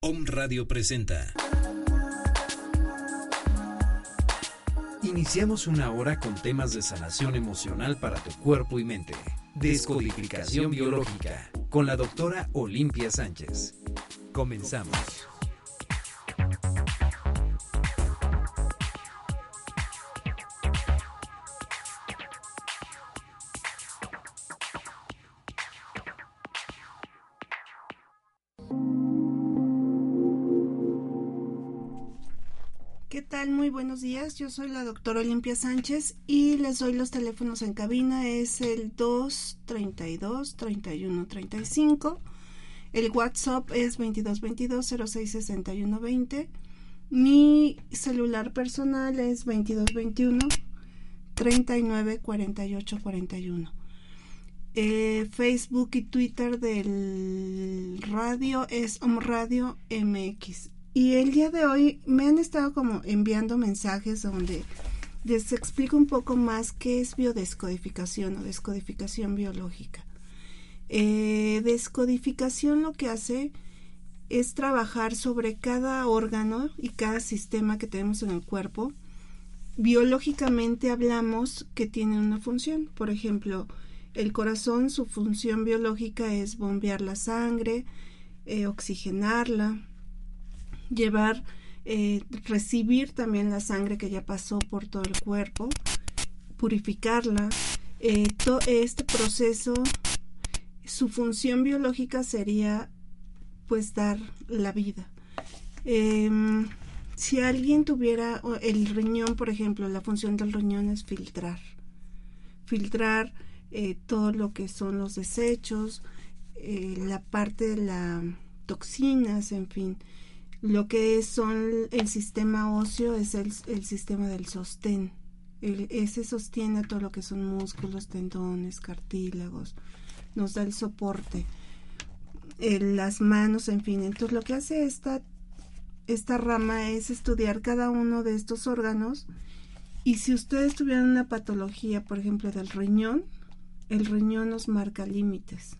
Om Radio presenta. Iniciamos una hora con temas de sanación emocional para tu cuerpo y mente. Descodificación biológica con la doctora Olimpia Sánchez. Comenzamos. Muy buenos días. Yo soy la doctora Olimpia Sánchez y les doy los teléfonos en cabina. Es el 232 3135. El WhatsApp es 2222 066120. Mi celular personal es 2221 394841. Eh, Facebook y Twitter del radio es Om Radio MX. Y el día de hoy me han estado como enviando mensajes donde les explico un poco más qué es biodescodificación o descodificación biológica. Eh, descodificación lo que hace es trabajar sobre cada órgano y cada sistema que tenemos en el cuerpo. Biológicamente hablamos que tiene una función. Por ejemplo, el corazón, su función biológica es bombear la sangre, eh, oxigenarla, llevar, eh, recibir también la sangre que ya pasó por todo el cuerpo, purificarla. Eh, todo este proceso, su función biológica sería pues dar la vida. Em, si alguien tuviera el riñón, por ejemplo, la función del riñón es filtrar. Filtrar eh, todo lo que son los desechos, la parte de las toxinas, en fin lo que son el sistema óseo es el, sistema del sostén. ese sostiene todo lo que son músculos, tendones, cartílagos, nos da el soporte. las manos, en fin. Entonces lo que hace esta, esta rama es estudiar cada uno de estos órganos y si ustedes tuvieran una patología, por ejemplo, del riñón, el riñón nos marca límites.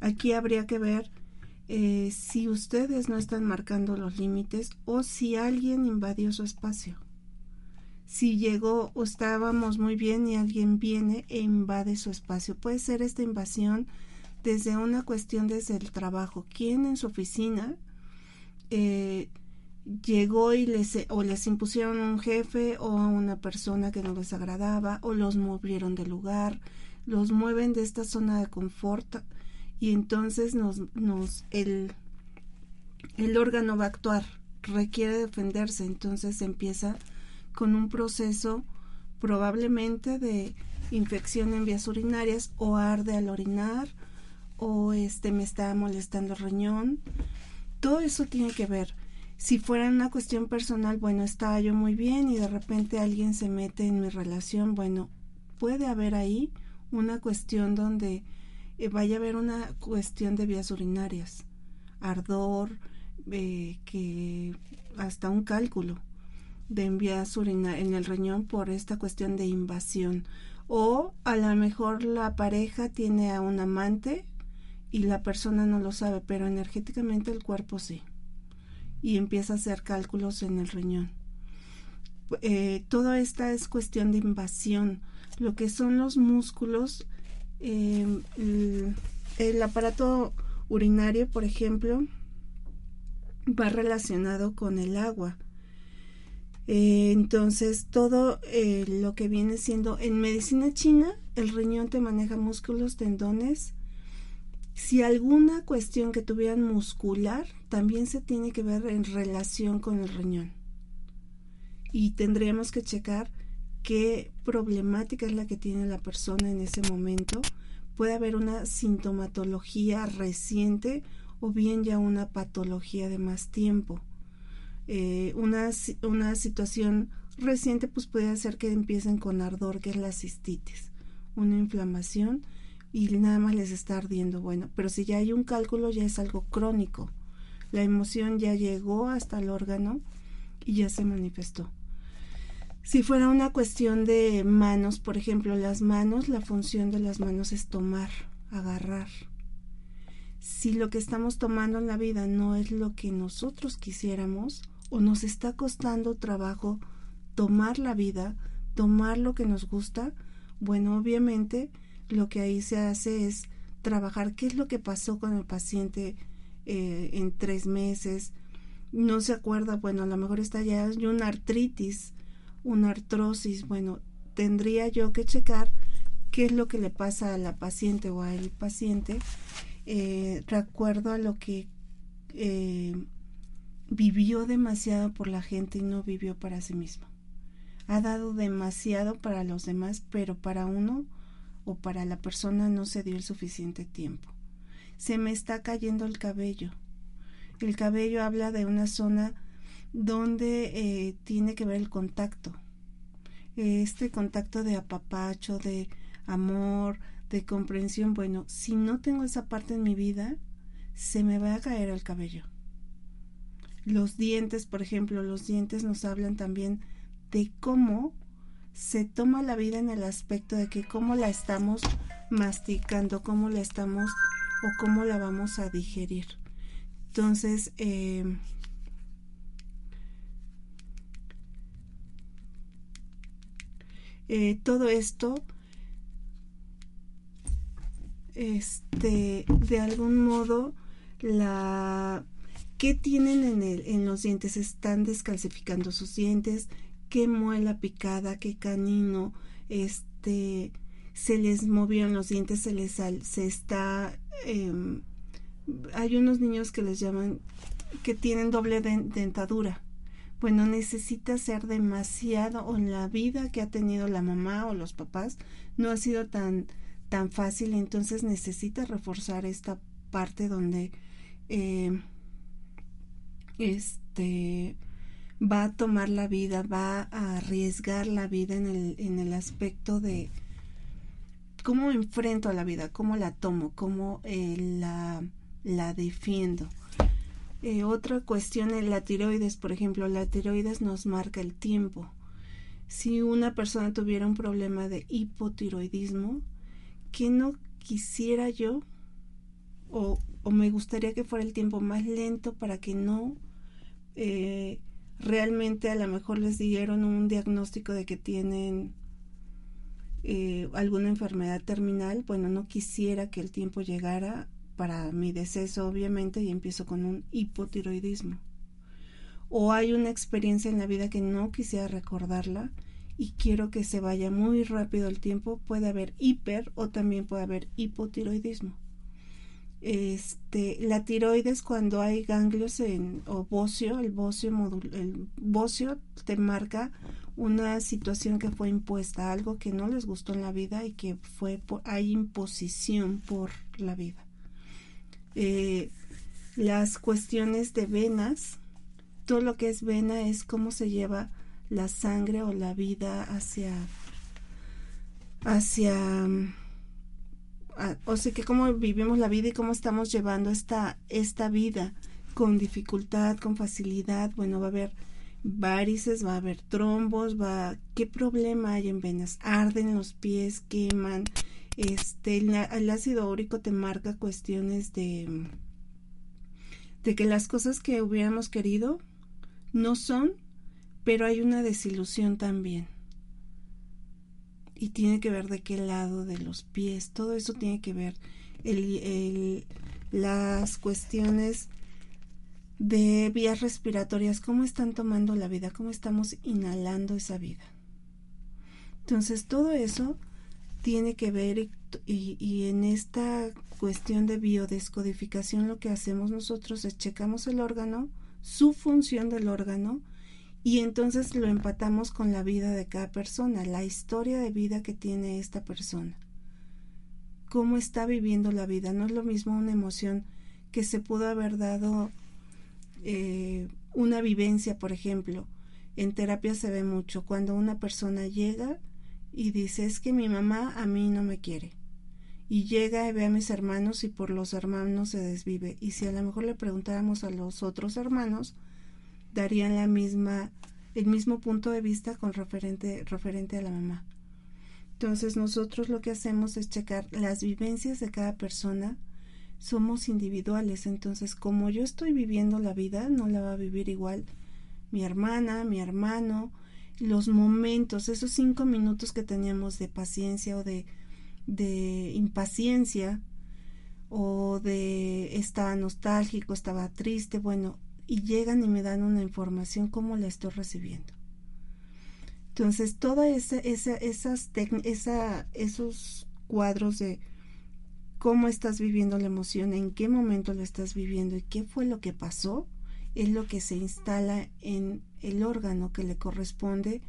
Aquí habría que ver eh, si ustedes no están marcando los límites o si alguien invadió su espacio. Si llegó o estábamos muy bien y alguien viene e invade su espacio. Puede ser esta invasión desde una cuestión desde el trabajo. ¿Quién en su oficina eh, llegó y les o les impusieron un jefe o a una persona que no les agradaba o los movieron de lugar, los mueven de esta zona de confort y entonces nos, nos el, el órgano va a actuar, requiere defenderse, entonces empieza con un proceso probablemente de infección en vías urinarias o arde al orinar o este me está molestando el riñón. Todo eso tiene que ver. Si fuera una cuestión personal, bueno, estaba yo muy bien y de repente alguien se mete en mi relación, bueno, puede haber ahí una cuestión donde eh, vaya a haber una cuestión de vías urinarias, ardor, eh, que hasta un cálculo de vías urinarias en el riñón por esta cuestión de invasión. O a lo mejor la pareja tiene a un amante y la persona no lo sabe, pero energéticamente el cuerpo sí. Y empieza a hacer cálculos en el riñón. Eh, toda esta es cuestión de invasión. Lo que son los músculos Em, el, aparato urinario, por ejemplo, va relacionado con el agua. Eh, entonces, todo eh, lo que viene siendo en medicina china, el riñón te maneja músculos, tendones. Si alguna cuestión que tuvieran muscular, también se tiene que ver en relación con el riñón. Y tendríamos que checar qué problemática es la que tiene la persona en ese momento. Puede haber una sintomatología reciente o bien ya una patología de más tiempo. Eh, una, una situación reciente pues puede hacer que empiecen con ardor, que es la cistitis, una inflamación y nada más les está ardiendo. Bueno, pero si ya hay un cálculo ya es algo crónico. La emoción ya llegó hasta el órgano y ya se manifestó. Si fuera una cuestión de manos, por ejemplo, las manos, la función de las manos es tomar, agarrar. Si lo que estamos tomando en la vida no es lo que nosotros quisiéramos o nos está costando trabajo tomar la vida, tomar lo que nos gusta, bueno, obviamente lo que ahí se hace es trabajar qué es lo que pasó con el paciente eh, en tres meses. No se acuerda, bueno, a lo mejor está ya una artritis, una artrosis. Bueno, tendría yo que checar qué es lo que le pasa a la paciente o al paciente eh, recuerdo a lo que eh, vivió demasiado por la gente y no vivió para sí mismo. Ha dado demasiado para los demás, pero para uno o para la persona no se dio el suficiente tiempo. Se me está cayendo el cabello. El cabello habla de una zona donde eh, tiene que ver el contacto. Este contacto de apapacho, de amor, de comprensión. Bueno, si no tengo esa parte en mi vida, se me va a caer el cabello. Los dientes, por ejemplo, los dientes nos hablan también de cómo se toma la vida en el aspecto de que cómo la estamos masticando, cómo la estamos o cómo la vamos a digerir. Entonces, eh, eh, todo esto, este, de algún modo, la ¿Qué tienen en, el, en los dientes? Están descalcificando sus dientes, qué muela picada, qué canino, este, se les movieron los dientes, se les se está, em, hay unos niños que les llaman, que tienen doble dentadura. Bueno, necesita ser demasiado, o la vida que ha tenido la mamá o los papás, no ha sido tan, tan fácil, entonces necesita reforzar esta parte donde eh, este va a tomar la vida, va a arriesgar la vida en el, en el aspecto de cómo enfrento a la vida, cómo la tomo, cómo eh, la, la, defiendo. Eh, otra cuestión es la tiroides, por ejemplo, la tiroides nos marca el tiempo. Si una persona tuviera un problema de hipotiroidismo, que no quisiera yo o, o me gustaría que fuera el tiempo más lento para que no eh, realmente a lo mejor les dieron un diagnóstico de que tienen eh, alguna enfermedad terminal, bueno, no quisiera que el tiempo llegara para mi deceso, obviamente, y empiezo con un hipotiroidismo. O hay una experiencia en la vida que no quisiera recordarla y quiero que se vaya muy rápido el tiempo, puede haber hiper o también puede haber hipotiroidismo. Este, la tiroides cuando hay ganglios en o bocio, el bocio el bocio te marca una situación que fue impuesta, algo que no les gustó en la vida y que fue hay imposición por la vida. Eh, las cuestiones de venas, todo lo que es vena es cómo se lleva la sangre o la vida hacia hacia o sea, que cómo vivimos la vida y cómo estamos llevando esta, esta vida con dificultad, con facilidad. Bueno, va a haber varices, va a haber trombos, va, ¿qué problema hay en venas? Arden los pies, queman, este, el, ácido úrico te marca cuestiones de, de que las cosas que hubiéramos querido no son, pero hay una desilusión también. Y tiene que ver de qué lado de los pies, todo eso tiene que ver. El, las cuestiones de vías respiratorias, cómo están tomando la vida, cómo estamos inhalando esa vida. Entonces todo eso tiene que ver y, y, en esta cuestión de biodescodificación lo que hacemos nosotros es checamos el órgano, su función del órgano y entonces lo empatamos con la vida de cada persona, la historia de vida que tiene esta persona. Cómo está viviendo la vida. No es lo mismo una emoción que se pudo haber dado eh, una vivencia, por ejemplo. En terapia se ve mucho cuando una persona llega y dice es que mi mamá a mí no me quiere. Y llega y ve a mis hermanos y por los hermanos se desvive. Y si a lo mejor le preguntáramos a los otros hermanos, darían la misma, el mismo punto de vista con referente, referente a la mamá. Entonces nosotros lo que hacemos es checar las vivencias de cada persona. Somos individuales, entonces como yo estoy viviendo la vida, no la va a vivir igual mi hermana, mi hermano, los momentos, esos cinco minutos que teníamos de paciencia o de, de impaciencia o de estaba nostálgico, estaba triste, bueno, y llegan y me dan una información cómo la estoy recibiendo. Entonces, toda esa, esa, esas esa, esos cuadros de cómo estás viviendo la emoción, en qué momento la estás viviendo y qué fue lo que pasó, es lo que se instala en el órgano que le corresponde,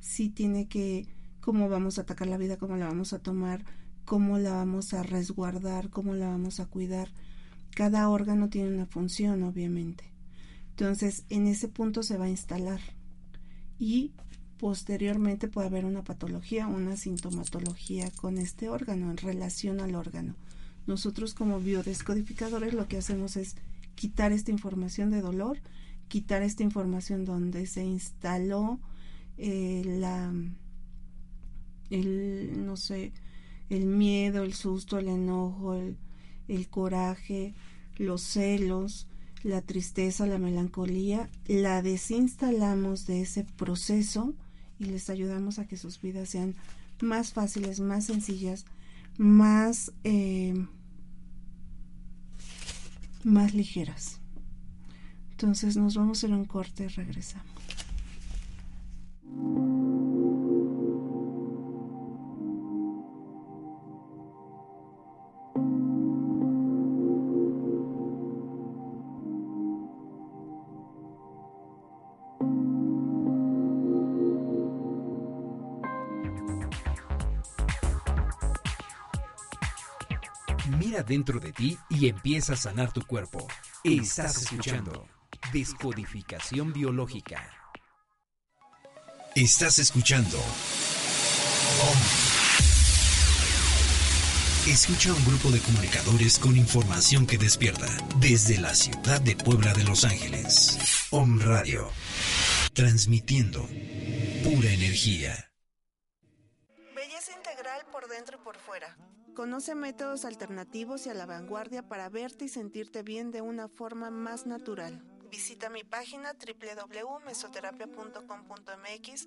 si tiene que, cómo vamos a atacar la vida, cómo la vamos a tomar, cómo la vamos a resguardar, cómo la vamos a cuidar. Cada órgano tiene una función, obviamente. Entonces, en ese punto se va a instalar y posteriormente puede haber una patología, una sintomatología con este órgano en relación al órgano. Nosotros como biodescodificadores lo que hacemos es quitar esta información de dolor, quitar esta información donde se instaló eh, la el no sé el miedo, el susto, el enojo, el, coraje, los celos, la tristeza, la melancolía, la desinstalamos de ese proceso y les ayudamos a que sus vidas sean más fáciles, más sencillas, más eh, más ligeras. Entonces nos vamos a un corte y regresamos. Dentro de ti y empieza a sanar tu cuerpo. Estás escuchando Descodificación Biológica. Estás escuchando Escucha un grupo de comunicadores con información que despierta desde la ciudad de Puebla de Los Ángeles. Om Radio. Transmitiendo pura energía. Belleza integral por dentro y por fuera Conoce métodos alternativos y a la vanguardia para verte y sentirte bien de una forma más natural. Visita mi página www.mesoterapia.com.mx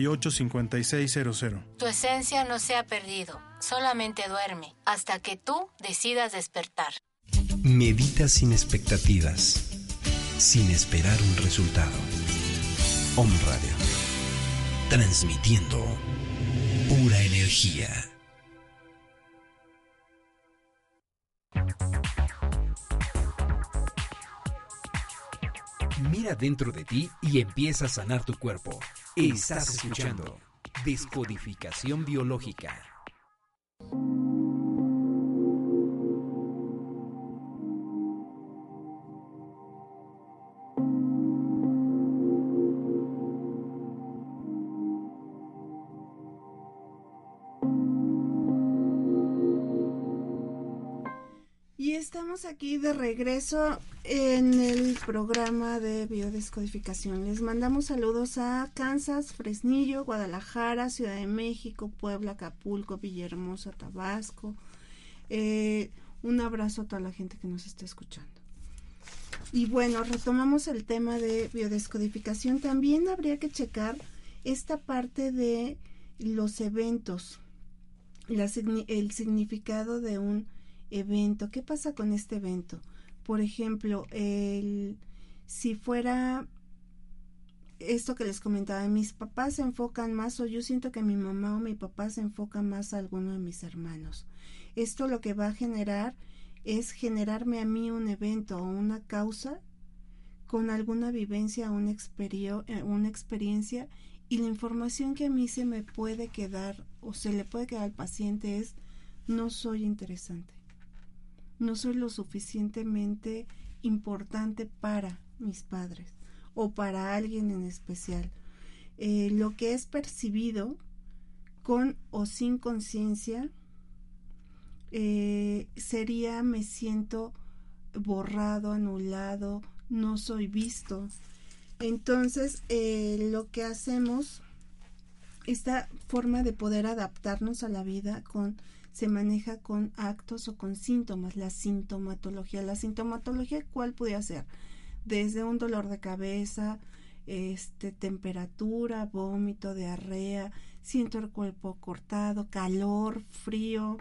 78 tu esencia no se ha perdido, solamente duerme hasta que tú decidas despertar. Medita sin expectativas, sin esperar un resultado. Om Radio, transmitiendo pura energía. Mira dentro de ti y empieza a sanar tu cuerpo. Estás escuchando Descodificación Biológica. Estamos aquí de regreso en el programa de biodescodificación. Les mandamos saludos a Kansas, Fresnillo, Guadalajara, Ciudad de México, Puebla, Acapulco, Villahermosa, Tabasco. Eh, un abrazo a toda la gente que nos está escuchando. Y bueno, retomamos el tema de biodescodificación. También habría que checar esta parte de los eventos, el significado de un evento. ¿Qué pasa con este evento? Por ejemplo, el, si fuera esto que les comentaba, mis papás se enfocan más o yo siento que mi mamá o mi papá se enfocan más a alguno de mis hermanos. Esto lo que va a generar es generarme a mí un evento o una causa con alguna vivencia, una, eh, una experiencia y la información que a mí se me puede quedar o se le puede quedar al paciente es no soy interesante no soy lo suficientemente importante para mis padres o para alguien en especial. Eh, lo que es percibido con o sin conciencia eh, sería me siento borrado, anulado, no soy visto. Entonces, eh, lo que hacemos, esta forma de poder adaptarnos a la vida con se maneja con actos o con síntomas, la sintomatología. La sintomatología, ¿cuál puede ser? Desde un dolor de cabeza, este, temperatura, vómito, diarrea, siento el cuerpo cortado, calor, frío,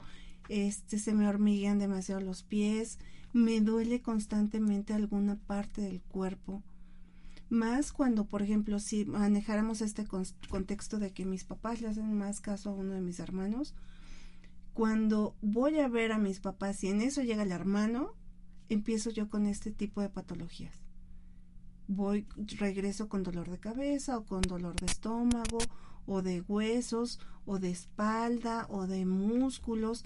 este, se me hormiguean demasiado los pies, me duele constantemente alguna parte del cuerpo. Más cuando, por ejemplo, si manejáramos este contexto de que mis papás le hacen más caso a uno de mis hermanos, cuando voy a ver a mis papás y en eso llega el hermano, empiezo yo con este tipo de patologías. Voy, regreso con dolor de cabeza o con dolor de estómago o de huesos o de espalda o de músculos.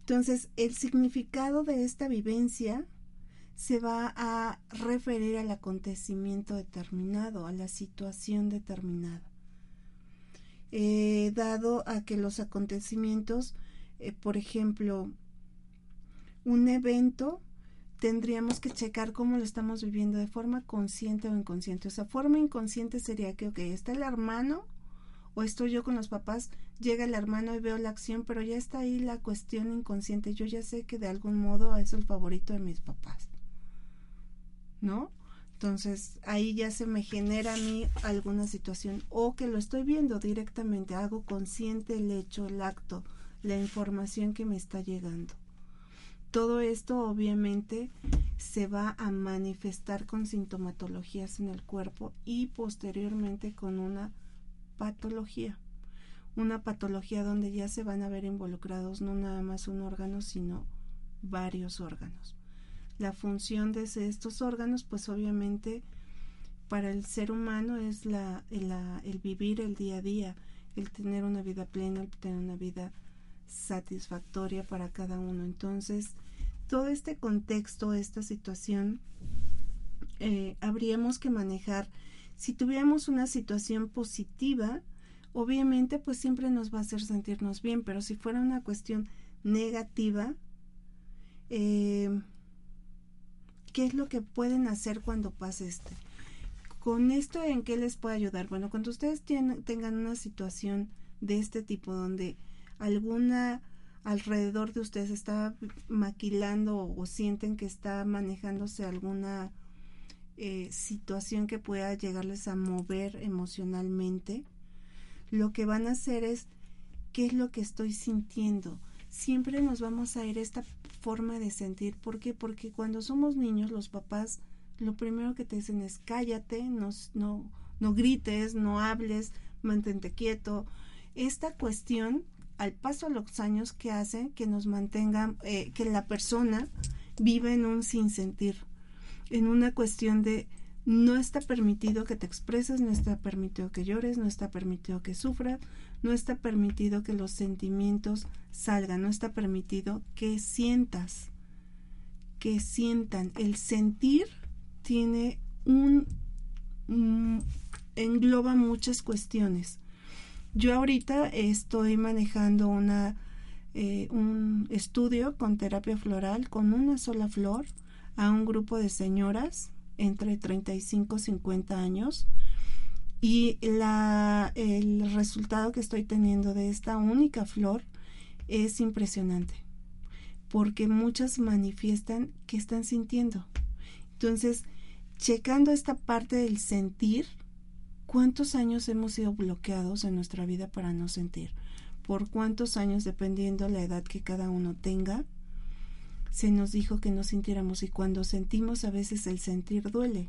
Entonces, el significado de esta vivencia se va a referir al acontecimiento determinado, a la situación determinada. Eh, dado a que los acontecimientos eh, por ejemplo, un evento, tendríamos que checar cómo lo estamos viviendo de forma consciente o inconsciente. O sea, forma inconsciente sería que, ok, está el hermano o estoy yo con los papás, llega el hermano y veo la acción, pero ya está ahí la cuestión inconsciente. Yo ya sé que de algún modo es el favorito de mis papás. ¿No? Entonces ahí ya se me genera a mí alguna situación o que lo estoy viendo directamente, hago consciente el hecho, el acto la información que me está llegando. Todo esto obviamente se va a manifestar con sintomatologías en el cuerpo y posteriormente con una patología. Una patología donde ya se van a ver involucrados no nada más un órgano, sino varios órganos. La función de estos órganos, pues obviamente para el ser humano es la, el, el vivir el día a día, el tener una vida plena, el tener una vida satisfactoria para cada uno. Entonces, todo este contexto, esta situación, eh, habríamos que manejar. Si tuviéramos una situación positiva, obviamente pues siempre nos va a hacer sentirnos bien, pero si fuera una cuestión negativa, eh, ¿qué es lo que pueden hacer cuando pase esto? Con esto, ¿en qué les puede ayudar? Bueno, cuando ustedes tengan una situación de este tipo donde alguna alrededor de ustedes está maquilando o, sienten que está manejándose alguna eh, situación que pueda llegarles a mover emocionalmente, lo que van a hacer es qué es lo que estoy sintiendo. Siempre nos vamos a ir a esta forma de sentir. ¿Por qué? Porque cuando somos niños, los papás lo primero que te dicen es cállate, no, no, no grites, no hables, mantente quieto. Esta cuestión al paso de los años que hace que nos mantenga, eh, que la persona viva en un sinssentir, en una cuestión de no está permitido que te expreses, no está permitido que llores, no está permitido que sufras, no está permitido que los sentimientos salgan, no está permitido que sientas, que sientan. El sentir tiene un... engloba muchas cuestiones. Yo ahorita estoy manejando eh, un estudio con terapia floral con una sola flor a un grupo de señoras entre 35 y 50 años y la, el resultado que estoy teniendo de esta única flor es impresionante porque muchas manifiestan que están sintiendo. Entonces, checando esta parte del sentir, ¿cuántos años hemos sido bloqueados en nuestra vida para no sentir? ¿Por cuántos años, dependiendo la edad que cada uno tenga, se nos dijo que no sintiéramos? Y cuando sentimos, a veces el sentir duele.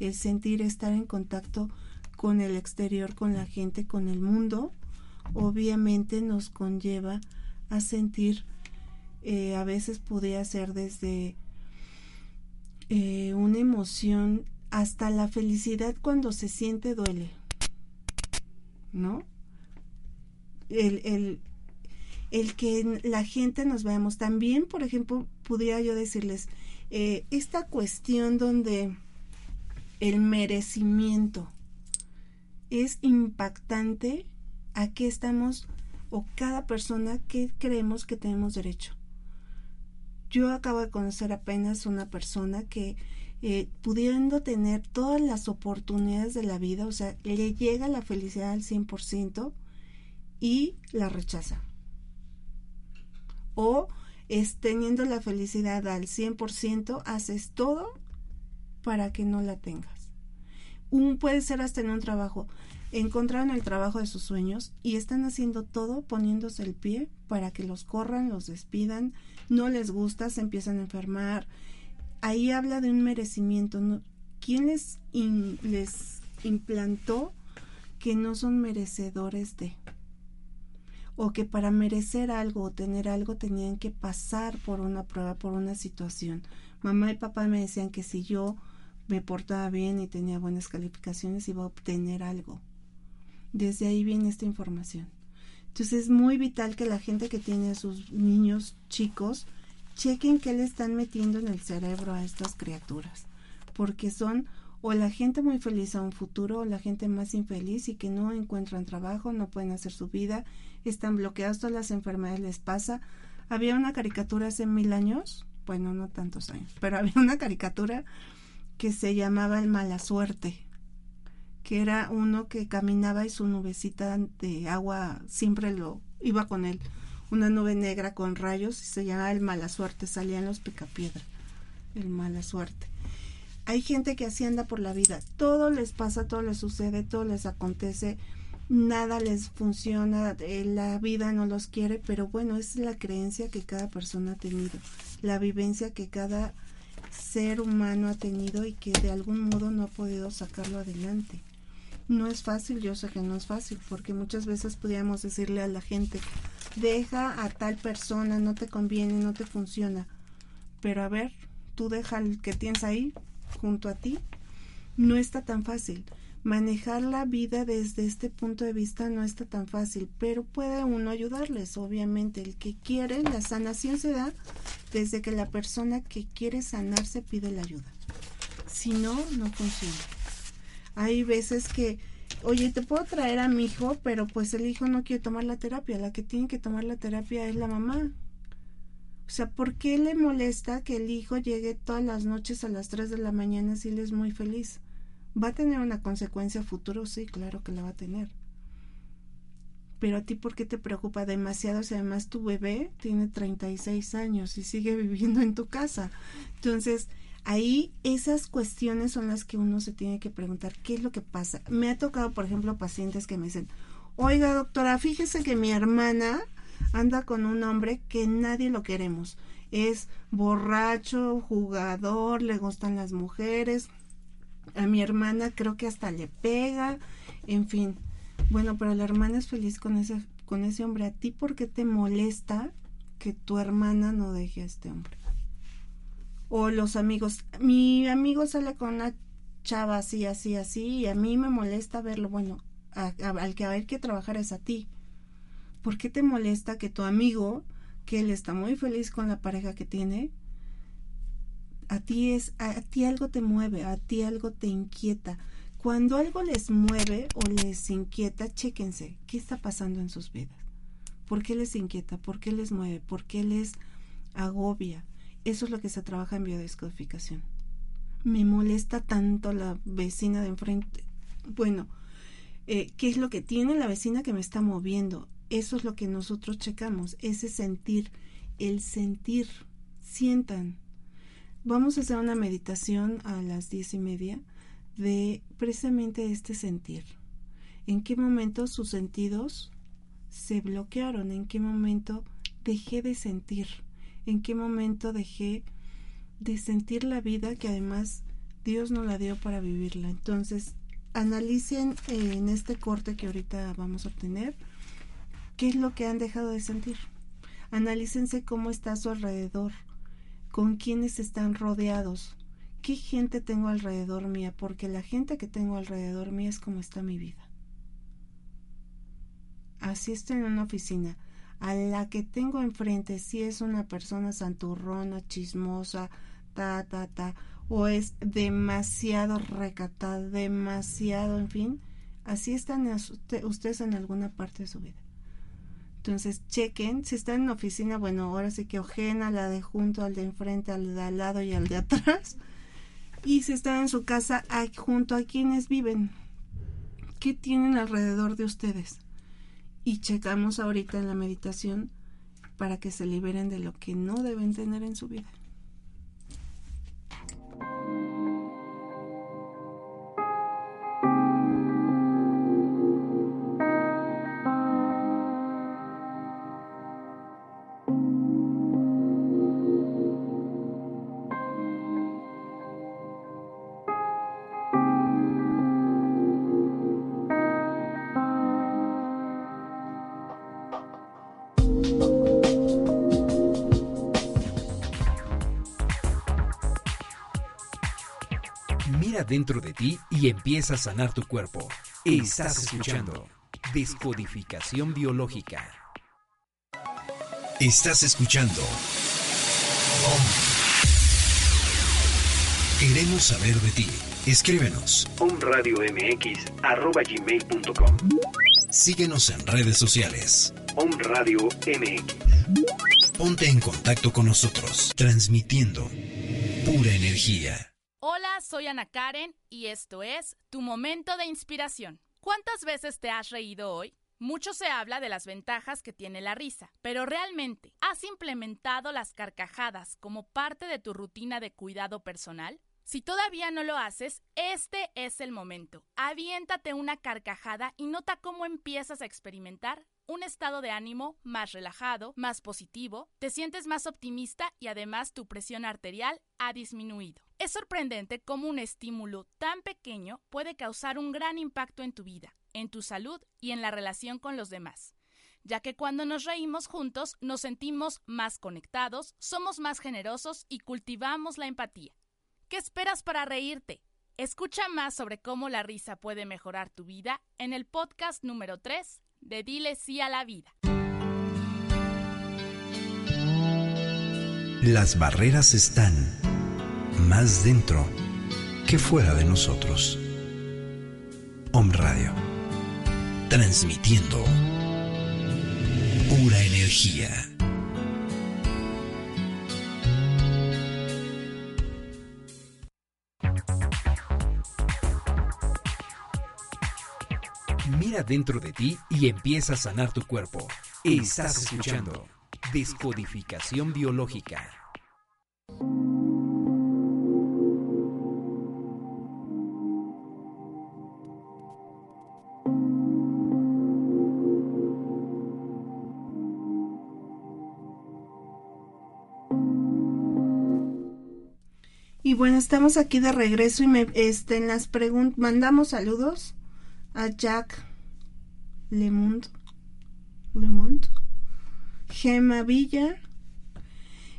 El sentir estar en contacto con el exterior, con la gente, con el mundo, obviamente nos conlleva a sentir, eh, a veces podría ser desde eh, una emoción, hasta la felicidad cuando se siente duele, ¿no? El, el, el que la gente nos veamos. También, por ejemplo, pudiera yo decirles, eh, esta cuestión donde el merecimiento es impactante a qué estamos o cada persona que creemos que tenemos derecho. Yo acabo de conocer apenas una persona que eh, pudiendo tener todas las oportunidades de la vida, o sea, le llega la felicidad al 100% y la rechaza. O es teniendo la felicidad al 100%, haces todo para que no la tengas. Un puede ser hasta en un trabajo encontraron el trabajo de sus sueños y están haciendo todo poniéndose el pie para que los corran, los despidan, no les gusta, se empiezan a enfermar. Ahí habla de un merecimiento. ¿Quién les, les implantó que no son merecedores de? O que para merecer algo o tener algo tenían que pasar por una prueba, por una situación. Mamá y papá me decían que si yo me portaba bien y tenía buenas calificaciones iba a obtener algo. Desde ahí viene esta información. Entonces es muy vital que la gente que tiene a sus niños chicos chequen qué le están metiendo en el cerebro a estas criaturas, porque son o la gente muy feliz a un futuro o la gente más infeliz y que no encuentran trabajo, no pueden hacer su vida, están bloqueados, todas las enfermedades les pasa. Había una caricatura hace mil años, bueno, no tantos años, pero había una caricatura que se llamaba El Mala Suerte que era uno que caminaba y su nubecita de agua siempre lo iba con él. Una nube negra con rayos y se llamaba el mala suerte, salían los picapiedra. El mala suerte. Hay gente que así anda por la vida. Todo les pasa, todo les sucede, todo les acontece. Nada les funciona, eh, la vida no los quiere, pero bueno, es la creencia que cada persona ha tenido, la vivencia que cada ser humano ha tenido y que de algún modo no ha podido sacarlo adelante no es fácil, yo sé que no es fácil, porque muchas veces podríamos decirle a la gente, deja a tal persona, no te conviene, no te funciona. Pero a ver, tú deja el que tienes ahí junto a ti. No está tan fácil. Manejar la vida desde este punto de vista no está tan fácil, pero puede uno ayudarles, obviamente. El que quiere, la sanación se da desde que la persona que quiere sanarse pide la ayuda. Si no, no funciona hay veces que, oye, te puedo traer a mi hijo, pero pues el hijo no quiere tomar la terapia, la que tiene que tomar la terapia es la mamá. O sea, ¿por qué le molesta que el hijo llegue todas las noches a las 3 de la mañana si él es muy feliz? ¿Va a tener una consecuencia futuro? Sí, claro que la va a tener. Pero a ti, ¿por qué te preocupa demasiado si además tu bebé tiene 36 años y sigue viviendo en tu casa? Entonces, ahí esas cuestiones son las que uno se tiene que preguntar qué es lo que pasa. Me ha tocado, por ejemplo, pacientes que me dicen, oiga doctora, fíjese que mi hermana anda con un hombre que nadie lo queremos. Es borracho, jugador, le gustan las mujeres. A mi hermana creo que hasta le pega, en fin. Bueno, pero la hermana es feliz con ese, con ese hombre. ¿A ti por qué te molesta que tu hermana no deje a este hombre? O los amigos, mi amigo sale con una chava así, así, así, y a mí me molesta verlo, bueno, al que hay que trabajar es a ti. ¿Por qué te molesta que tu amigo, que él está muy feliz con la pareja que tiene, a ti es, a ti algo te mueve, a ti algo te inquieta? Cuando algo les mueve o les inquieta, chéquense qué está pasando en sus vidas. ¿Por qué les inquieta? ¿Por qué les mueve? ¿Por qué les agobia? Eso es lo que se trabaja en biodescodificación. Me molesta tanto la vecina de enfrente. Bueno, eh, ¿qué es lo que tiene la vecina que me está moviendo? Eso es lo que nosotros checamos, ese sentir, el sentir. Sientan. Vamos a hacer una meditación a las diez y media de precisamente este sentir. ¿En qué momento sus sentidos se bloquearon? ¿En qué momento dejé de sentir? ¿En qué momento dejé de sentir la vida que además Dios nos la dio para vivirla? Entonces, analicen en este corte que ahorita vamos a obtener qué es lo que han dejado de sentir. Analícense cómo está a su alrededor, con quiénes están rodeados, qué gente tengo alrededor mía, porque la gente que tengo alrededor mía es como está mi vida. Así estoy en una oficina. A la que tengo enfrente, si es una persona santurrona, chismosa, ta, ta, ta, o es demasiado recatada, demasiado, en fin, así están ustedes en alguna parte de su vida. Entonces, chequen, si están en oficina, bueno, ahora sí que ojena la de junto, al de enfrente, al de al lado y al de atrás. Y si están en su casa, junto a quienes viven, ¿qué tienen alrededor de ustedes? Y checamos ahorita en la meditación para que se liberen de lo que no deben tener en su vida. Dentro de ti y empieza a sanar tu cuerpo. Estás escuchando Descodificación Biológica. Estás escuchando. Queremos saber de ti. Escríbenos. omradiomx.com Síguenos en redes sociales. Om Radio MX. Ponte en contacto con nosotros, transmitiendo pura energía. Soy Ana Karen y esto es Tu Momento de Inspiración. ¿Cuántas veces te has reído hoy? Mucho se habla de las ventajas que tiene la risa, pero realmente, ¿has implementado las carcajadas como parte de tu rutina de cuidado personal? Si todavía no lo haces, este es el momento. Aviéntate una carcajada y nota cómo empiezas a experimentar un estado de ánimo más relajado, más positivo, te sientes más optimista y además tu presión arterial ha disminuido. Es sorprendente cómo un estímulo tan pequeño puede causar un gran impacto en tu vida, en tu salud y en la relación con los demás ya que cuando nos reímos juntos nos sentimos más conectados, somos más generosos y cultivamos la empatía. ¿Qué esperas para reírte? Escucha más sobre cómo la risa puede mejorar tu vida en el podcast número 3 de Dile sí a la vida. Las barreras están más dentro que fuera de nosotros. Om Radio, transmitiendo pura energía. Dentro de ti y empieza a sanar tu cuerpo. Estás escuchando Descodificación Biológica. Y bueno, estamos aquí de regreso y me, este, en las preguntas, mandamos saludos a Jack Lemont, Lemont, Gema Villa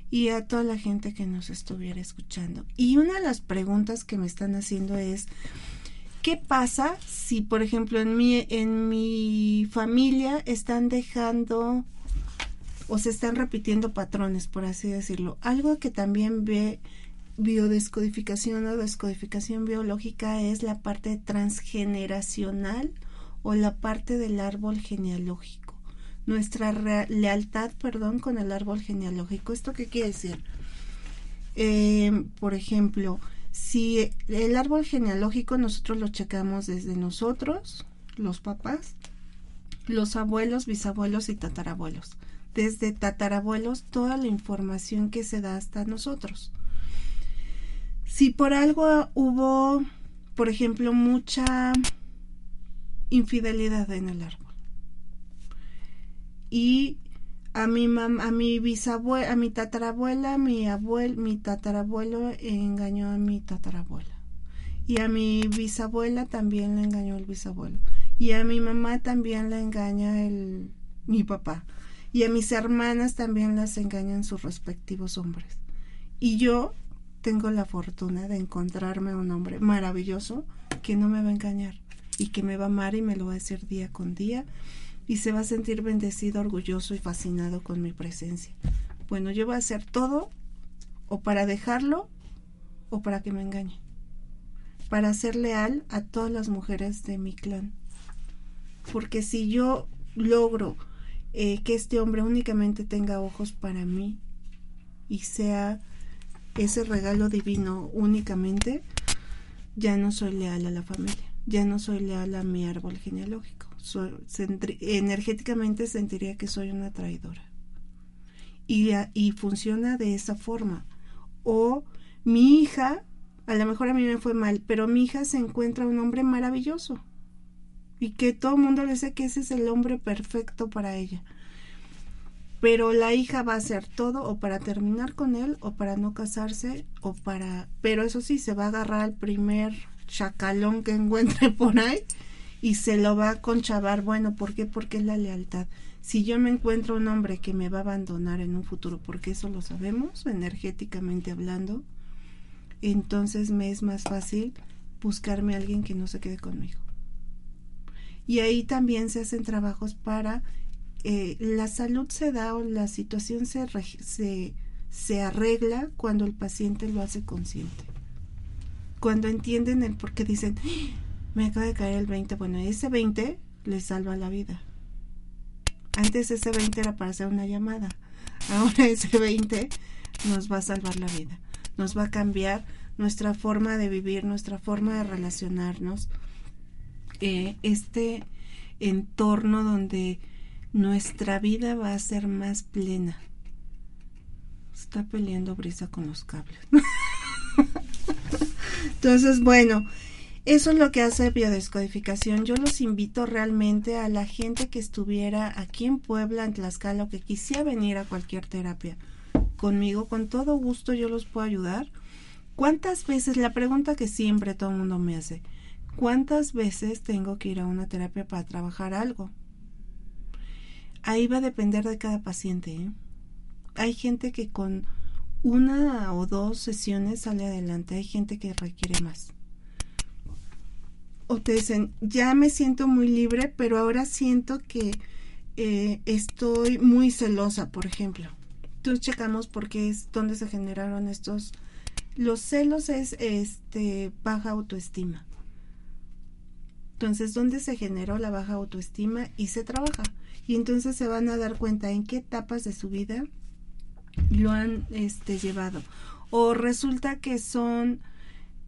y a toda la gente que nos estuviera escuchando. Y una de las preguntas que me están haciendo es, ¿qué pasa si, por ejemplo, en mi, en mi familia están dejando o se están repitiendo patrones, por así decirlo? Algo que también ve biodescodificación o descodificación biológica es la parte transgeneracional o la parte del árbol genealógico, nuestra lealtad, perdón, con el árbol genealógico. ¿Esto qué quiere decir? Eh, por ejemplo, si el árbol genealógico nosotros lo checamos desde nosotros, los papás, los abuelos, bisabuelos y tatarabuelos. Desde tatarabuelos toda la información que se da hasta nosotros. Si por algo hubo, por ejemplo, mucha infidelidad en el árbol y a mi mam a mi bisabuela, a mi tatarabuela, mi abuelo, mi tatarabuelo engañó a mi tatarabuela. Y a mi bisabuela también le engañó el bisabuelo. Y a mi mamá también le engaña el mi papá. Y a mis hermanas también las engañan sus respectivos hombres. Y yo tengo la fortuna de encontrarme un hombre maravilloso que no me va a engañar y que me va a amar y me lo va a decir día con día y se va a sentir bendecido, orgulloso y fascinado con mi presencia. Bueno, yo voy a hacer todo o para dejarlo o para que me engañe. Para ser leal a todas las mujeres de mi clan. Porque si yo logro eh, que este hombre únicamente tenga ojos para mí y sea ese regalo divino únicamente, ya no soy leal a la familia, ya no soy leal a mi árbol genealógico energéticamente sentiría que soy una traidora. Y, y funciona de esa forma. O mi hija, a lo mejor a mí me fue mal, pero mi hija se encuentra un hombre maravilloso. Y que todo el mundo le dice que ese es el hombre perfecto para ella. Pero la hija va a hacer todo o para terminar con él o para no casarse o para... Pero eso sí, se va a agarrar al primer chacalón que encuentre por ahí y se lo va a conchavar. Bueno, ¿por qué? Porque es la lealtad. Si yo me encuentro un hombre que me va a abandonar en un futuro, porque eso lo sabemos, energéticamente hablando, entonces me es más fácil buscarme a alguien que no se quede conmigo. Y ahí también se hacen trabajos para eh, la salud se da o la situación se, se, se arregla cuando el paciente lo hace consciente. Cuando entienden el por qué dicen, me acaba de caer el 20. Bueno, ese 20 le salva la vida. Antes ese 20 era para hacer una llamada. Ahora ese 20 nos va a salvar la vida. Nos va a cambiar nuestra forma de vivir, nuestra forma de relacionarnos. Eh, este entorno donde nuestra vida va a ser más plena. Está peleando brisa con los cables. Entonces, bueno, eso es lo que hace biodescodificación. Yo los invito realmente a la gente que estuviera aquí en Puebla, en Tlaxcala, o que quisiera venir a cualquier terapia conmigo. Con todo gusto yo los puedo ayudar. ¿Cuántas veces, la pregunta que siempre todo el mundo me hace, ¿cuántas veces tengo que ir a una terapia para trabajar algo? Ahí va a depender de cada paciente. ¿eh? Hay gente que con una o dos sesiones sale adelante, hay gente que requiere más o te dicen, ya me siento muy libre, pero ahora siento que eh, estoy muy celosa, por ejemplo. Entonces checamos por qué es donde se generaron estos. Los celos es este baja autoestima. Entonces, ¿dónde se generó la baja autoestima? Y se trabaja. Y entonces se van a dar cuenta en qué etapas de su vida lo han este, llevado. O resulta que son,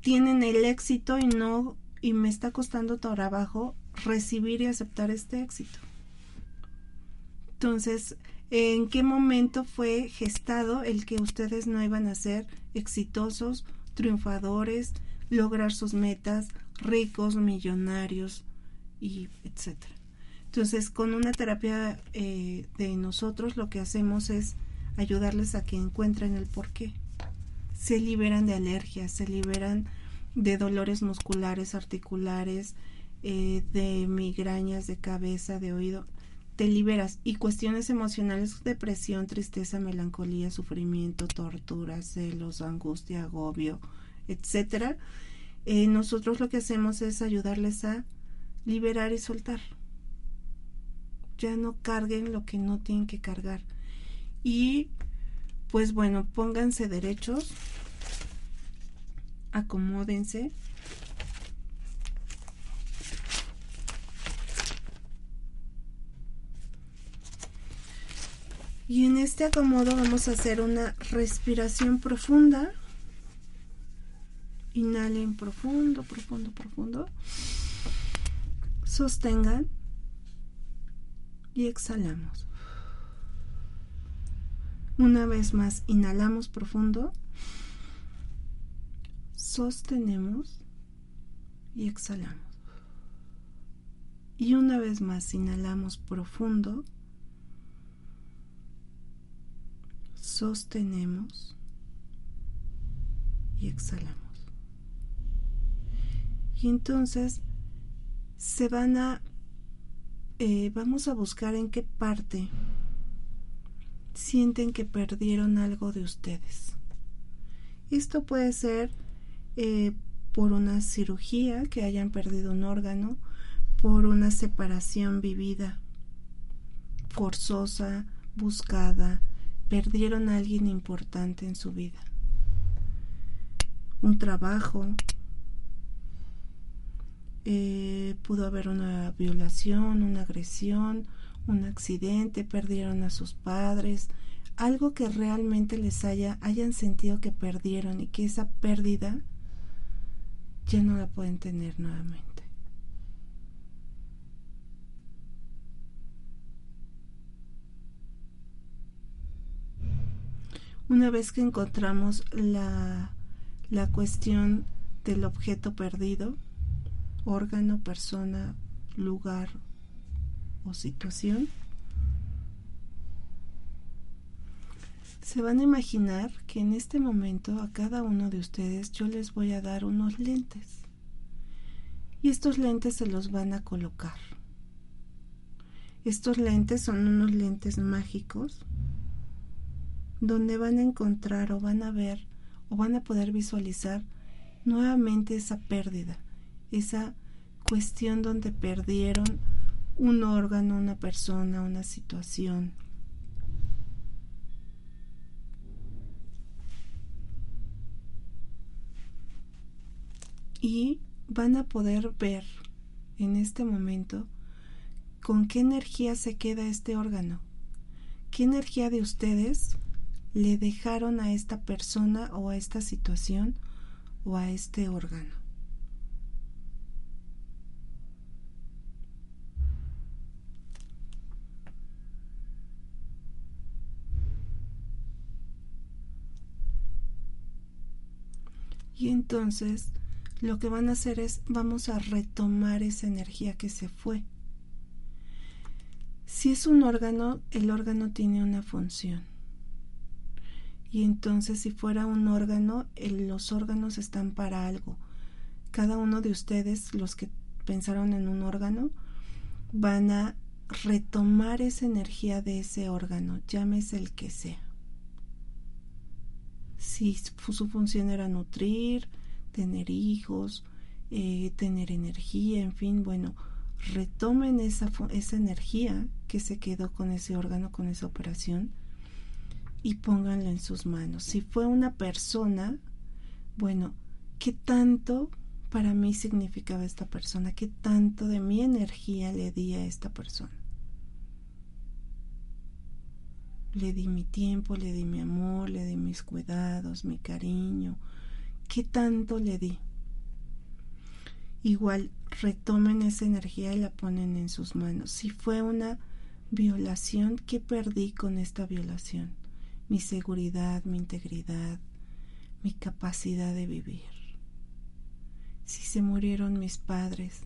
tienen el éxito y no y me está costando trabajo recibir y aceptar este éxito. Entonces, ¿en qué momento fue gestado el que ustedes no iban a ser exitosos, triunfadores, lograr sus metas, ricos, millonarios y etcétera? Entonces, con una terapia eh, de nosotros lo que hacemos es ayudarles a que encuentren el por qué. Se liberan de alergias, se liberan de dolores musculares, articulares, eh, de migrañas de cabeza, de oído, te liberas. Y cuestiones emocionales, depresión, tristeza, melancolía, sufrimiento, tortura, celos, angustia, agobio, etcétera. Eh, nosotros lo que hacemos es ayudarles a liberar y soltar. Ya no carguen lo que no tienen que cargar. Y pues bueno, pónganse derechos, acomódense. Y en este acomodo vamos a hacer una respiración profunda. Inhalen profundo, profundo, profundo. Sostengan. Y exhalamos. Una vez más, inhalamos profundo. Sostenemos. Y exhalamos. Y una vez más, inhalamos profundo. Sostenemos. Y exhalamos. Y entonces se van a, eh, vamos a buscar en qué parte sienten que perdieron algo de ustedes. Esto puede ser eh, por una cirugía, que hayan perdido un órgano, por una separación vivida, forzosa, buscada, perdieron a alguien importante en su vida. Un trabajo, eh, pudo haber una violación, una agresión, un accidente, perdieron a sus padres, algo que realmente les haya, hayan sentido que perdieron y que esa pérdida ya no la pueden tener nuevamente. Una vez que encontramos la, la cuestión del objeto perdido, órgano, persona, lugar situación, se van a imaginar que en este momento a cada uno de ustedes yo les voy a dar unos lentes. Y estos lentes se los van a colocar. Estos lentes son unos lentes mágicos donde van a encontrar o van a ver o van a poder visualizar nuevamente esa pérdida, esa cuestión donde perdieron un órgano, una persona, una situación. Y van a poder ver en este momento con qué energía se queda este órgano, qué energía de ustedes le dejaron a esta persona o a esta situación o a este órgano. Y entonces lo que van a hacer es vamos a retomar esa energía que se fue. Si es un órgano, el órgano tiene una función. Y entonces si fuera un órgano, los órganos están para algo. Cada uno de ustedes, los que pensaron en un órgano, van a retomar esa energía de ese órgano, llámese el que sea. Si su función era nutrir, tener hijos, eh, tener energía, en fin, bueno, retomen esa, esa energía que se quedó con ese órgano, con esa operación y pónganlo en sus manos. Si fue una persona, bueno, ¿qué tanto para mí significaba esta persona? ¿Qué tanto de mi energía le di a esta persona? Le di mi tiempo, le di mi amor, le di mis cuidados, mi cariño. ¿Qué tanto le di? Igual retomen esa energía y la ponen en sus manos. Si fue una violación, ¿qué perdí con esta violación? mi seguridad, mi integridad, mi capacidad de vivir. Si se murieron mis padres,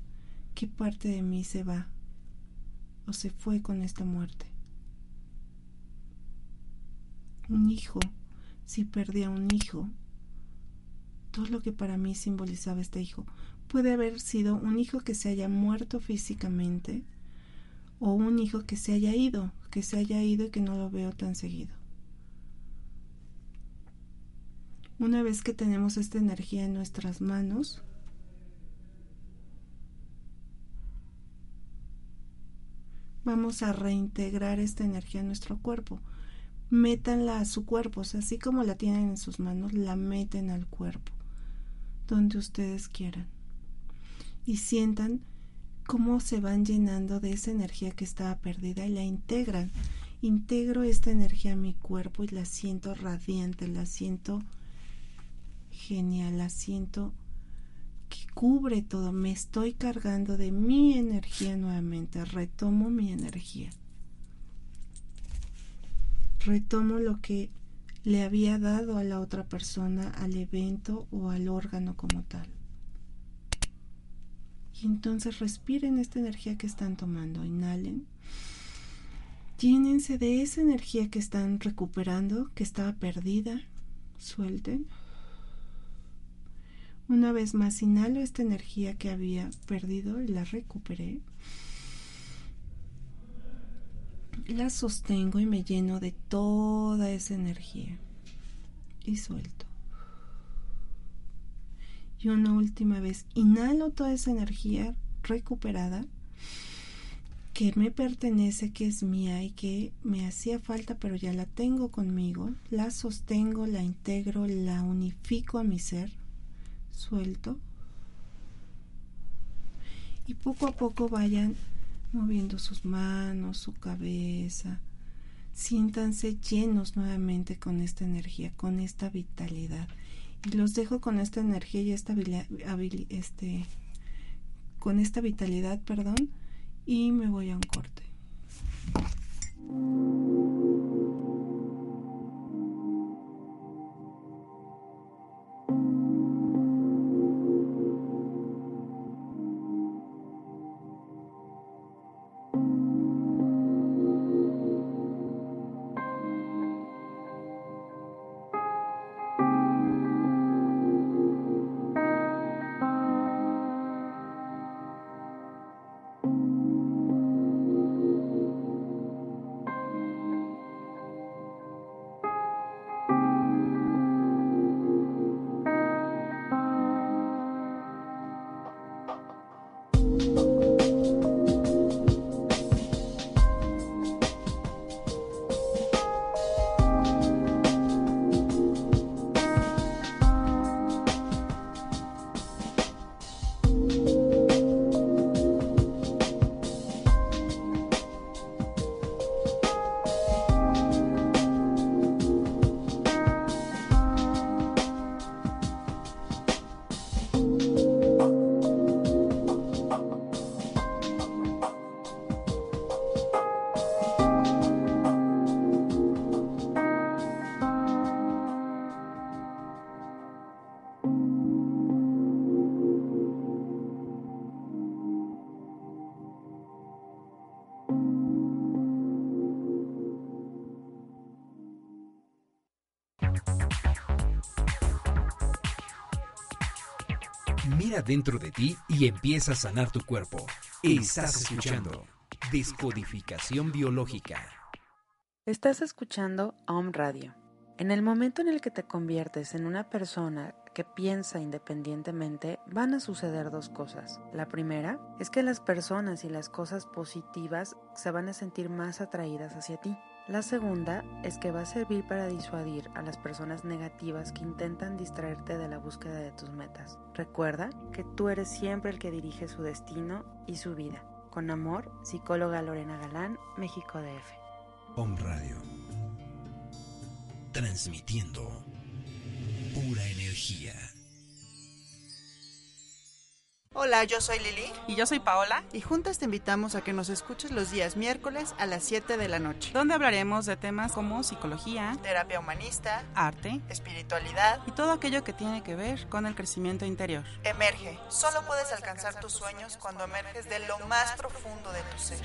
¿qué parte de mí se va o se fue con esta muerte? Un hijo, si perdí a un hijo, todo lo que para mí simbolizaba este hijo, puede haber sido un hijo que se haya muerto físicamente o un hijo que se haya ido, que se haya ido y que no lo veo tan seguido. Una vez que tenemos esta energía en nuestras manos, vamos a reintegrar esta energía en nuestro cuerpo. Métanla a su cuerpo, así como la tienen en sus manos, la meten al cuerpo, donde ustedes quieran. Y sientan cómo se van llenando de esa energía que estaba perdida y la integran. integro esta energía a mi cuerpo y la siento radiante, la siento genial, la siento que cubre todo, me estoy cargando de mi energía nuevamente, retomo mi energía. Retomo lo que le había dado a la otra persona, al evento o al órgano como tal. Y entonces respiren esta energía que están tomando, inhalen. Llénense de esa energía que están recuperando, que estaba perdida. Suelten. Una vez más, inhalo esta energía que había perdido y la recuperé. La sostengo y me lleno de toda esa energía. Y suelto. Y una última vez, inhalo toda esa energía recuperada que me pertenece, que es mía y que me hacía falta, pero ya la tengo conmigo. La sostengo, la integro, la unifico a mi ser. Suelto. Y poco a poco vayan moviendo sus manos, su cabeza. Siéntanse llenos nuevamente con esta energía, con esta vitalidad. Y los dejo con esta energía y esta este, con esta vitalidad, perdón, y me voy a un corte. Dentro de ti y empieza a sanar tu cuerpo. Estás escuchando Descodificación Biológica. Estás escuchando Om Radio. En el momento en el que te conviertes en una persona que piensa independientemente, van a suceder dos cosas. La primera es que las personas y las cosas positivas se van a sentir más atraídas hacia ti. La segunda es que va a servir para disuadir a las personas negativas que intentan distraerte de la búsqueda de tus metas. Recuerda que tú eres siempre el que dirige su destino y su vida. Con amor, psicóloga Lorena Galán, México DF. Home Radio. Transmitiendo pura energía. Hola, yo soy Lili. Y yo soy Paola. Y juntas te invitamos a que nos escuches los días miércoles a las 7 de la noche. Donde hablaremos de temas como psicología, terapia humanista, arte, espiritualidad y todo aquello que tiene que ver con el crecimiento interior. Emerge. Solo puedes alcanzar tus sueños cuando emerges de lo más profundo de tu ser.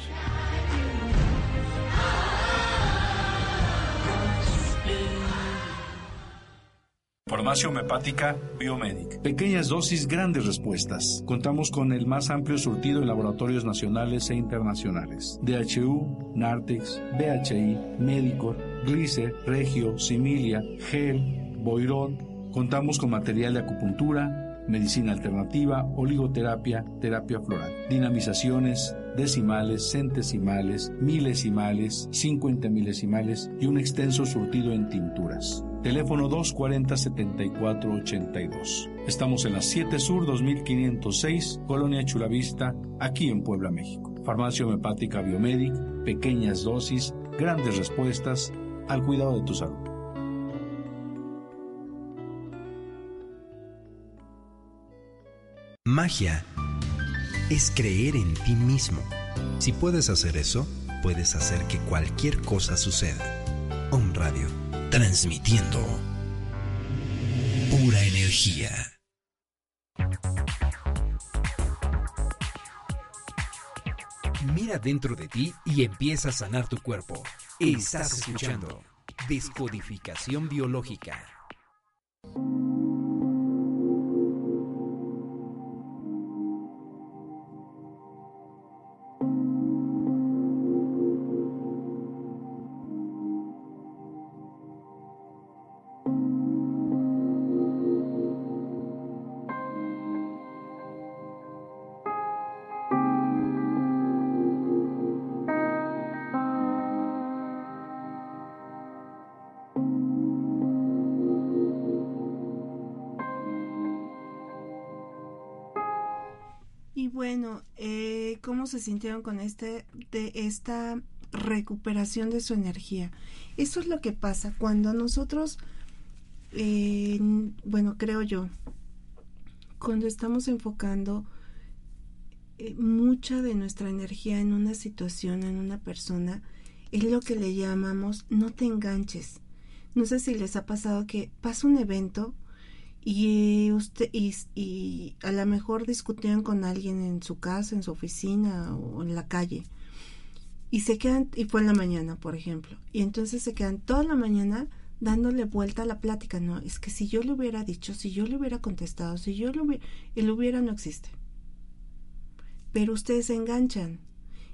Farmacia homeopática Biomedic. Pequeñas dosis, grandes respuestas. Contamos con el más amplio surtido en laboratorios nacionales e internacionales. DHU, Nartex, BHI, Medicor, Glicer, Regio, Similia, Gel, Boirón. Contamos con material de acupuntura, medicina alternativa, oligoterapia, terapia floral, dinamizaciones, decimales, centesimales, milesimales, cincuenta milesimales y un extenso surtido en tinturas. Teléfono 240-7482. Estamos en la 7 Sur 2506, Colonia Chulavista, aquí en Puebla, México. Farmacia homeopática Biomedic, pequeñas dosis, grandes respuestas al cuidado de tu salud. Magia es creer en ti mismo. Si puedes hacer eso, puedes hacer que cualquier cosa suceda. Om Radio, transmitiendo pura energía. Mira dentro de ti y empieza a sanar tu cuerpo. Estás escuchando Descodificación Biológica. Se sintieron con este de esta recuperación de su energía. Eso es lo que pasa cuando nosotros, eh, bueno, creo yo, cuando estamos enfocando eh, mucha de nuestra energía en una situación, en una persona, es lo que le llamamos no te enganches. No sé si les ha pasado que pasa un evento y usted y, a lo mejor discutían con alguien en su casa, en su oficina o en la calle y se quedan y fue en la mañana, por ejemplo, y entonces se quedan toda la mañana dándole vuelta a la plática, no, es que si yo le hubiera dicho, si yo le hubiera contestado, si yo le hubiera, el hubiera no existe. Pero ustedes se enganchan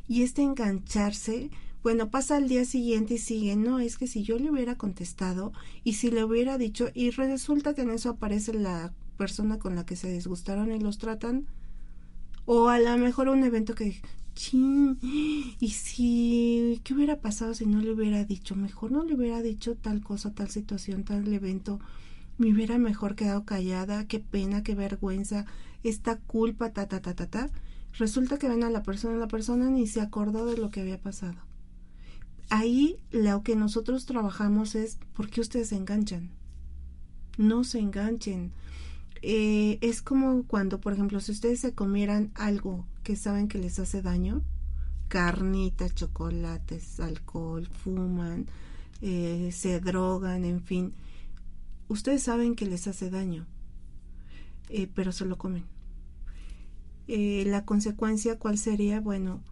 y este engancharse bueno, pasa al día siguiente y sigue, no, es que si yo le hubiera contestado y si le hubiera dicho y resulta que en eso aparece la persona con la que se disgustaron y los tratan, o a lo mejor un evento que, y si, ¿qué hubiera pasado si no le hubiera dicho? Mejor no le hubiera dicho tal cosa, tal situación, tal evento, me hubiera mejor quedado callada, qué pena, qué vergüenza, esta culpa, ta, ta, ta, ta, ta. Resulta que ven a la persona, la persona ni se acordó de lo que había pasado ahí lo que nosotros trabajamos es por qué ustedes se enganchan. No se enganchen. Eh, es como cuando, por ejemplo, si ustedes se comieran algo que saben que les hace daño, carnita, chocolates, alcohol, fuman, eh, se drogan, en fin, ustedes saben que les hace daño, eh, pero se lo comen. la consecuencia, ¿cuál sería? Bueno,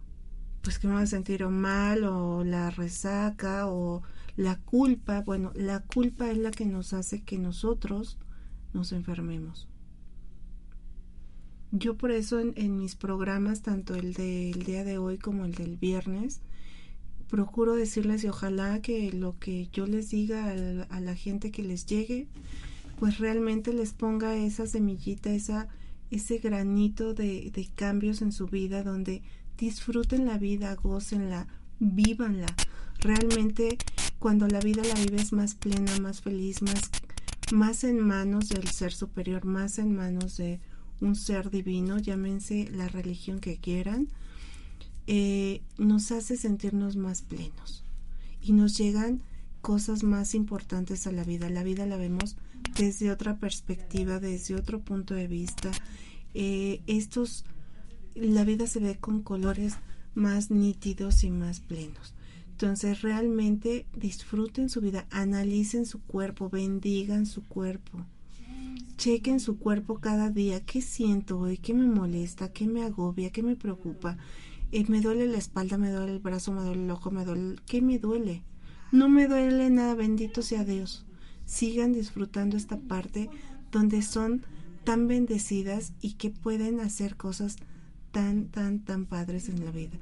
pues que me voy a sentir mal o la resaca o la culpa. Bueno, la culpa es la que nos hace que nosotros nos enfermemos. Yo por eso en, mis programas, tanto el del día de hoy como el del viernes, procuro decirles y ojalá que lo que yo les diga a, la gente que les llegue, pues realmente les ponga esa semillita, esa, ese granito de, de cambios en su vida donde disfruten la vida, gócenla, vívanla. Realmente cuando la vida la vives más plena, más feliz, más, más en manos del ser superior, más en manos de un ser divino, llámense la religión que quieran, eh, nos hace sentirnos más plenos y nos llegan cosas más importantes a la vida. La vida la vemos desde otra perspectiva, desde otro punto de vista. Eh, estos la vida se ve con colores más nítidos y más plenos. Entonces realmente disfruten su vida, analicen su cuerpo, bendigan su cuerpo. Chequen su cuerpo cada día. ¿Qué siento hoy? ¿Qué me molesta? ¿Qué me agobia? ¿Qué me preocupa? Eh, me duele la espalda, me duele el brazo, me duele el ojo, me duele... ¿Qué me duele? No me duele nada, bendito sea Dios. Sigan disfrutando esta parte donde son tan bendecidas y que pueden hacer cosas tan, tan, tan padres en la vida.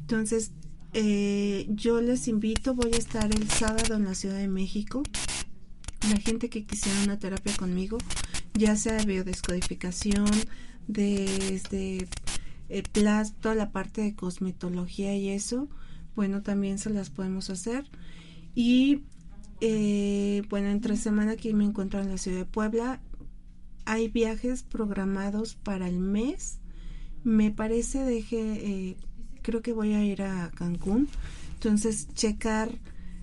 Entonces, eh, yo les invito, voy a estar el sábado en la Ciudad de México. La gente que quisiera una terapia conmigo, ya sea de biodescodificación, desde eh, plas, toda la parte de cosmetología y eso, bueno, también se las podemos hacer. Y eh, bueno, entre semana aquí me encuentro en la ciudad de Puebla. Hay viajes programados para el mes me parece, deje, eh, creo que voy a ir a Cancún. Entonces, checar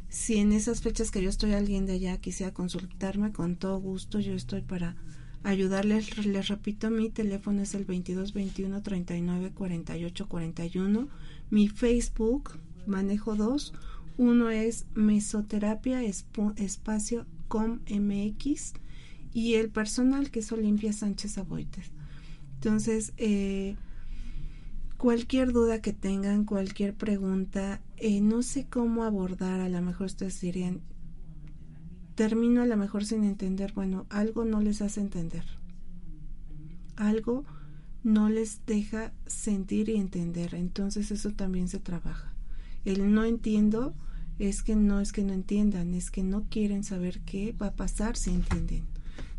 si en esas fechas que yo estoy alguien de allá quisiera consultarme, con todo gusto yo estoy para ayudarles. Les repito, mi teléfono es el 22 21 39 48 41. Mi Facebook, manejo dos. Uno es Mesoterapia Espacio Com MX y el personal que es Olimpia Sánchez Aboites. Entonces, eh, cualquier duda que tengan, cualquier pregunta, eh, no sé cómo abordar, a lo mejor ustedes dirían, termino a lo mejor sin entender, bueno, algo no les hace entender, algo no les deja sentir y entender, entonces eso también se trabaja. El no entiendo es que no es que no entiendan, es que no quieren saber qué va a pasar si entienden.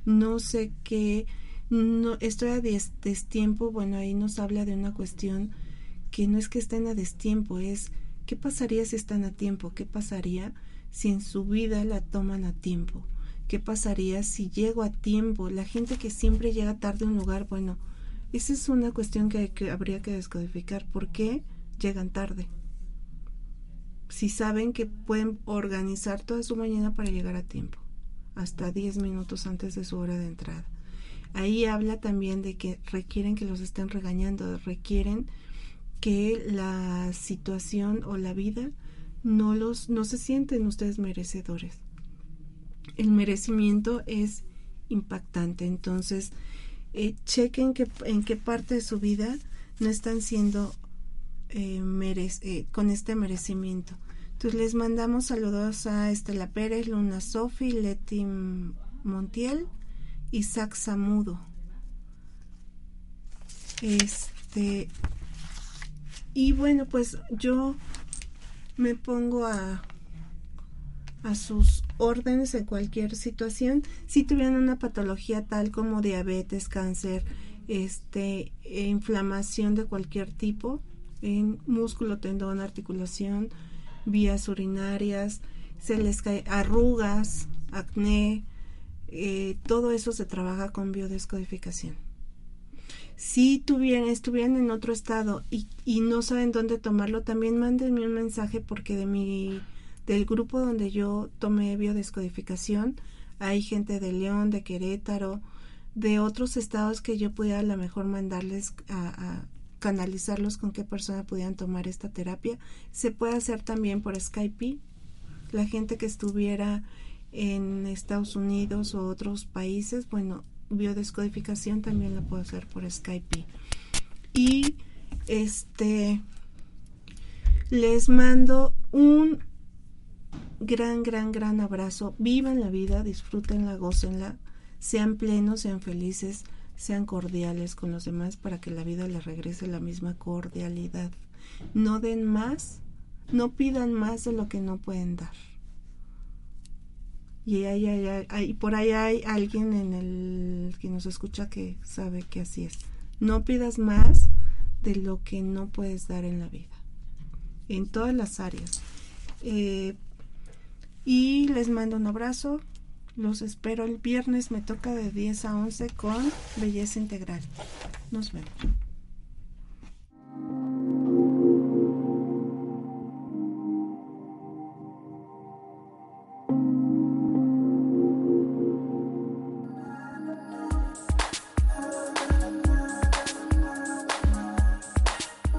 No sé qué no estoy a destiempo, bueno, ahí nos habla de una cuestión que no es que estén a destiempo, es qué pasaría si están a tiempo, qué pasaría si en su vida la toman a tiempo, qué pasaría si llego a tiempo, la gente que siempre llega tarde a un lugar, bueno, esa es una cuestión que, que habría que descodificar, ¿por qué llegan tarde? Si saben que pueden organizar toda su mañana para llegar a tiempo, hasta 10 minutos antes de su hora de entrada Ahí habla también de que requieren que los estén regañando, requieren que la situación o la vida no los no se sienten ustedes merecedores. El merecimiento es impactante, entonces eh, chequen que, en qué parte de su vida no están siendo eh, eh, con este merecimiento. Entonces les mandamos saludos a Estela Pérez, Luna Sofi, Leti Montiel, Isaac Samudo. Este y bueno, pues yo me pongo a a sus órdenes en cualquier situación. Si tuvieran una patología tal como diabetes, cáncer, este, e inflamación de cualquier tipo, en músculo, tendón, articulación, vías urinarias, se les cae arrugas, acné, eh, todo eso se trabaja con biodescodificación. Si tuvieran, estuvieran en otro estado y, y no saben dónde tomarlo, también mándenme un mensaje porque de mi, del grupo donde yo tomé biodescodificación, hay gente de León, de Querétaro, de otros estados que yo pudiera a lo mejor mandarles a, a canalizarlos con qué persona pudieran tomar esta terapia. Se puede hacer también por Skype. La gente que estuviera en Estados Unidos o otros países, bueno, biodescodificación también la puedo hacer por Skype. Y este les mando un gran, gran, gran abrazo. Vivan la vida, disfrútenla, gócenla, sean plenos, sean felices, sean cordiales con los demás para que la vida les regrese la misma cordialidad. No den más, no pidan más de lo que no pueden dar y hay, por ahí hay alguien en el que nos escucha que sabe que así es. No pidas más de lo que no puedes dar en la vida, en todas las áreas. Eh, y les mando un abrazo. Los espero el viernes. Me toca de 10 a 11 con Belleza Integral. Nos vemos.